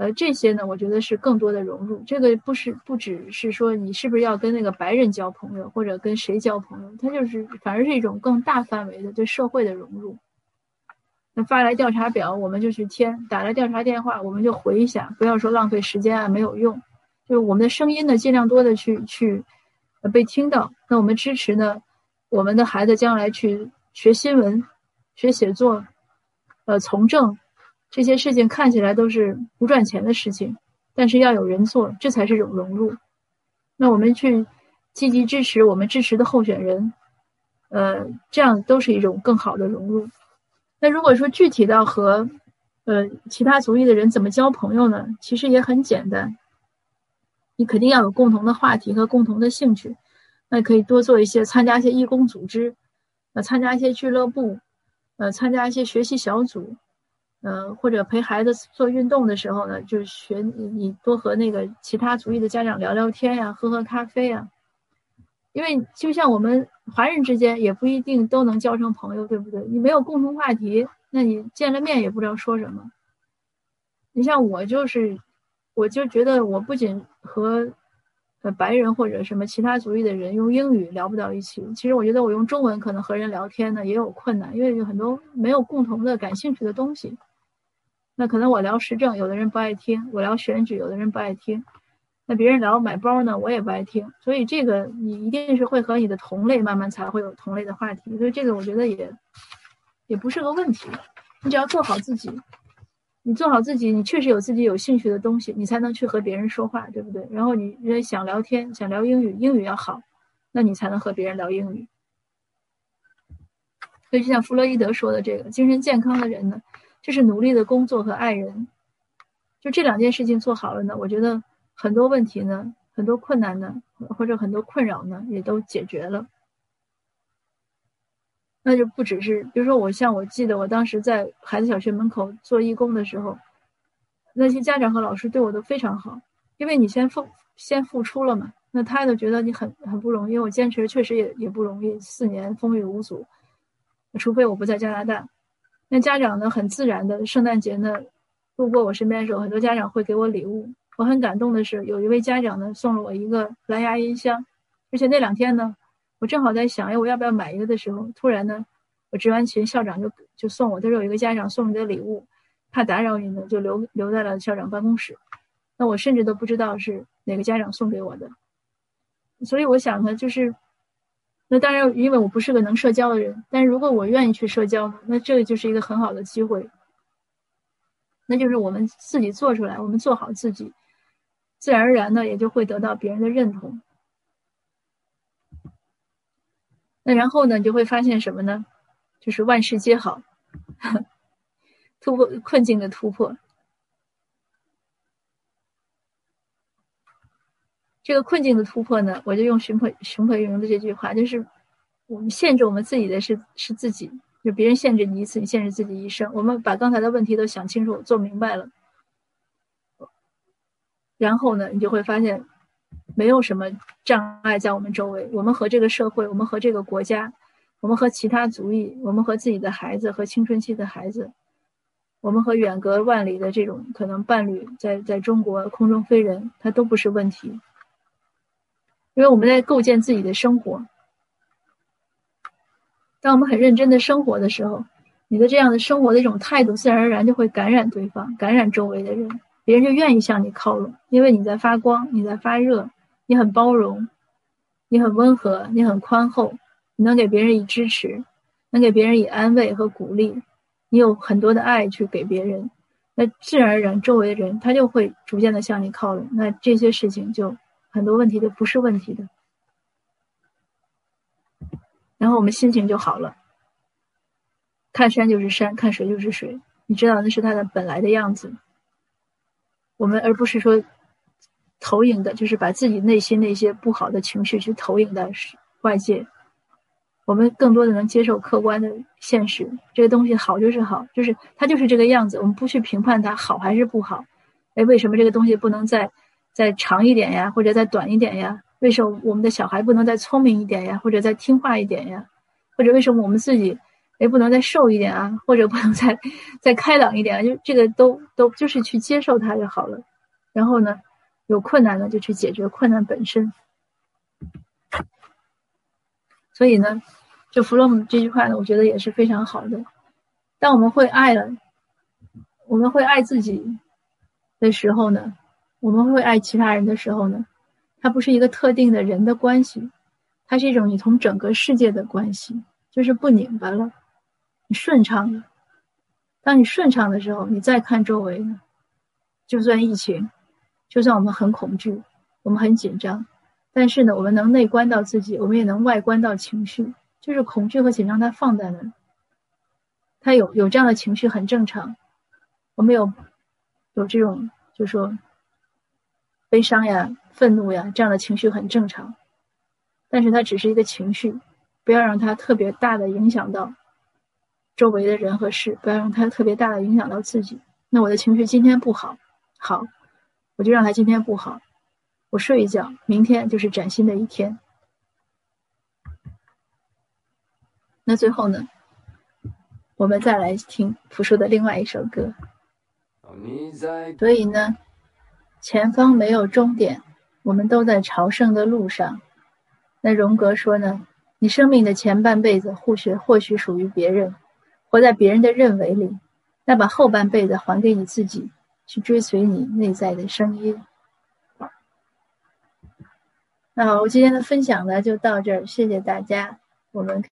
呃，这些呢，我觉得是更多的融入。这个不是不只是说你是不是要跟那个白人交朋友，或者跟谁交朋友，它就是反而是一种更大范围的对社会的融入。那发来调查表，我们就去填；打来调查电话，我们就回一下，不要说浪费时间啊，没有用。就是我们的声音呢，尽量多的去去被听到。那我们支持呢，我们的孩子将来去学新闻、学写作、呃，从政。这些事情看起来都是不赚钱的事情，但是要有人做，这才是种融入。那我们去积极支持我们支持的候选人，呃，这样都是一种更好的融入。那如果说具体到和呃其他族裔的人怎么交朋友呢？其实也很简单，你肯定要有共同的话题和共同的兴趣。那可以多做一些参加一些义工组织，呃，参加一些俱乐部，呃，参加一些学习小组。呃，或者陪孩子做运动的时候呢，就学你你多和那个其他族裔的家长聊聊天呀，喝喝咖啡呀。因为就像我们华人之间也不一定都能交成朋友，对不对？你没有共同话题，那你见了面也不知道说什么。你像我就是，我就觉得我不仅和呃白人或者什么其他族裔的人用英语聊不到一起，其实我觉得我用中文可能和人聊天呢也有困难，因为有很多没有共同的感兴趣的东西。那可能我聊时政，有的人不爱听；我聊选举，有的人不爱听。那别人聊买包呢，我也不爱听。所以这个你一定是会和你的同类慢慢才会有同类的话题。所以这个我觉得也也不是个问题。你只要做好自己，你做好自己，你确实有自己有兴趣的东西，你才能去和别人说话，对不对？然后你想聊天，想聊英语，英语要好，那你才能和别人聊英语。所以就像弗洛伊德说的，这个精神健康的人呢。就是努力的工作和爱人，就这两件事情做好了呢，我觉得很多问题呢，很多困难呢，或者很多困扰呢，也都解决了。那就不只是，比如说我像我记得我当时在孩子小学门口做义工的时候，那些家长和老师对我都非常好，因为你先付先付出了嘛，那他都觉得你很很不容易。因为我坚持确实也也不容易，四年风雨无阻，除非我不在加拿大。那家长呢，很自然的，圣诞节呢，路过我身边的时候，很多家长会给我礼物。我很感动的是，有一位家长呢，送了我一个蓝牙音箱，而且那两天呢，我正好在想，哎，我要不要买一个的时候，突然呢，我值完勤，校长就就送我，他说有一个家长送你的礼物，怕打扰你呢，就留留在了校长办公室。那我甚至都不知道是哪个家长送给我的，所以我想呢，就是。那当然，因为我不是个能社交的人，但是如果我愿意去社交，那这个就是一个很好的机会。那就是我们自己做出来，我们做好自己，自然而然的也就会得到别人的认同。那然后呢，你就会发现什么呢？就是万事皆好，突破困境的突破。这个困境的突破呢，我就用熊培熊培云的这句话，就是我们限制我们自己的是是自己，就别人限制你一次，你限制自己一生。我们把刚才的问题都想清楚、做明白了，然后呢，你就会发现没有什么障碍在我们周围。我们和这个社会，我们和这个国家，我们和其他族裔，我们和自己的孩子和青春期的孩子，我们和远隔万里的这种可能伴侣，在在中国空中飞人，它都不是问题。因为我们在构建自己的生活，当我们很认真的生活的时候，你的这样的生活的一种态度，自然而然就会感染对方，感染周围的人，别人就愿意向你靠拢，因为你在发光，你在发热，你很包容，你很温和，你很宽厚，你能给别人以支持，能给别人以安慰和鼓励，你有很多的爱去给别人，那自然而然周围的人他就会逐渐的向你靠拢，那这些事情就。很多问题都不是问题的，然后我们心情就好了。看山就是山，看水就是水，你知道那是它的本来的样子。我们而不是说投影的，就是把自己内心那些不好的情绪去投影到外界。我们更多的能接受客观的现实，这个东西好就是好，就是它就是这个样子。我们不去评判它好还是不好。哎，为什么这个东西不能在？再长一点呀，或者再短一点呀？为什么我们的小孩不能再聪明一点呀，或者再听话一点呀？或者为什么我们自己也不能再瘦一点啊，或者不能再再开朗一点啊，就这个都都就是去接受它就好了。然后呢，有困难呢就去解决困难本身。所以呢，就弗洛姆这句话呢，我觉得也是非常好的。当我们会爱了，我们会爱自己的时候呢，我们会爱其他人的时候呢，它不是一个特定的人的关系，它是一种你同整个世界的关系，就是不拧巴了，你顺畅了。当你顺畅的时候，你再看周围呢，就算疫情，就算我们很恐惧，我们很紧张。但是呢，我们能内观到自己，我们也能外观到情绪，就是恐惧和紧张，它放在那儿，它有有这样的情绪很正常。我们有有这种，就说悲伤呀、愤怒呀这样的情绪很正常，但是它只是一个情绪，不要让它特别大的影响到周围的人和事，不要让它特别大的影响到自己。那我的情绪今天不好，好，我就让它今天不好。我睡一觉，明天就是崭新的一天。那最后呢，我们再来听朴树的另外一首歌。所以呢，前方没有终点，我们都在朝圣的路上。那荣格说呢，你生命的前半辈子或许或许属于别人，活在别人的认为里，那把后半辈子还给你自己，去追随你内在的声音。那好，我今天的分享呢就到这儿，谢谢大家，我们。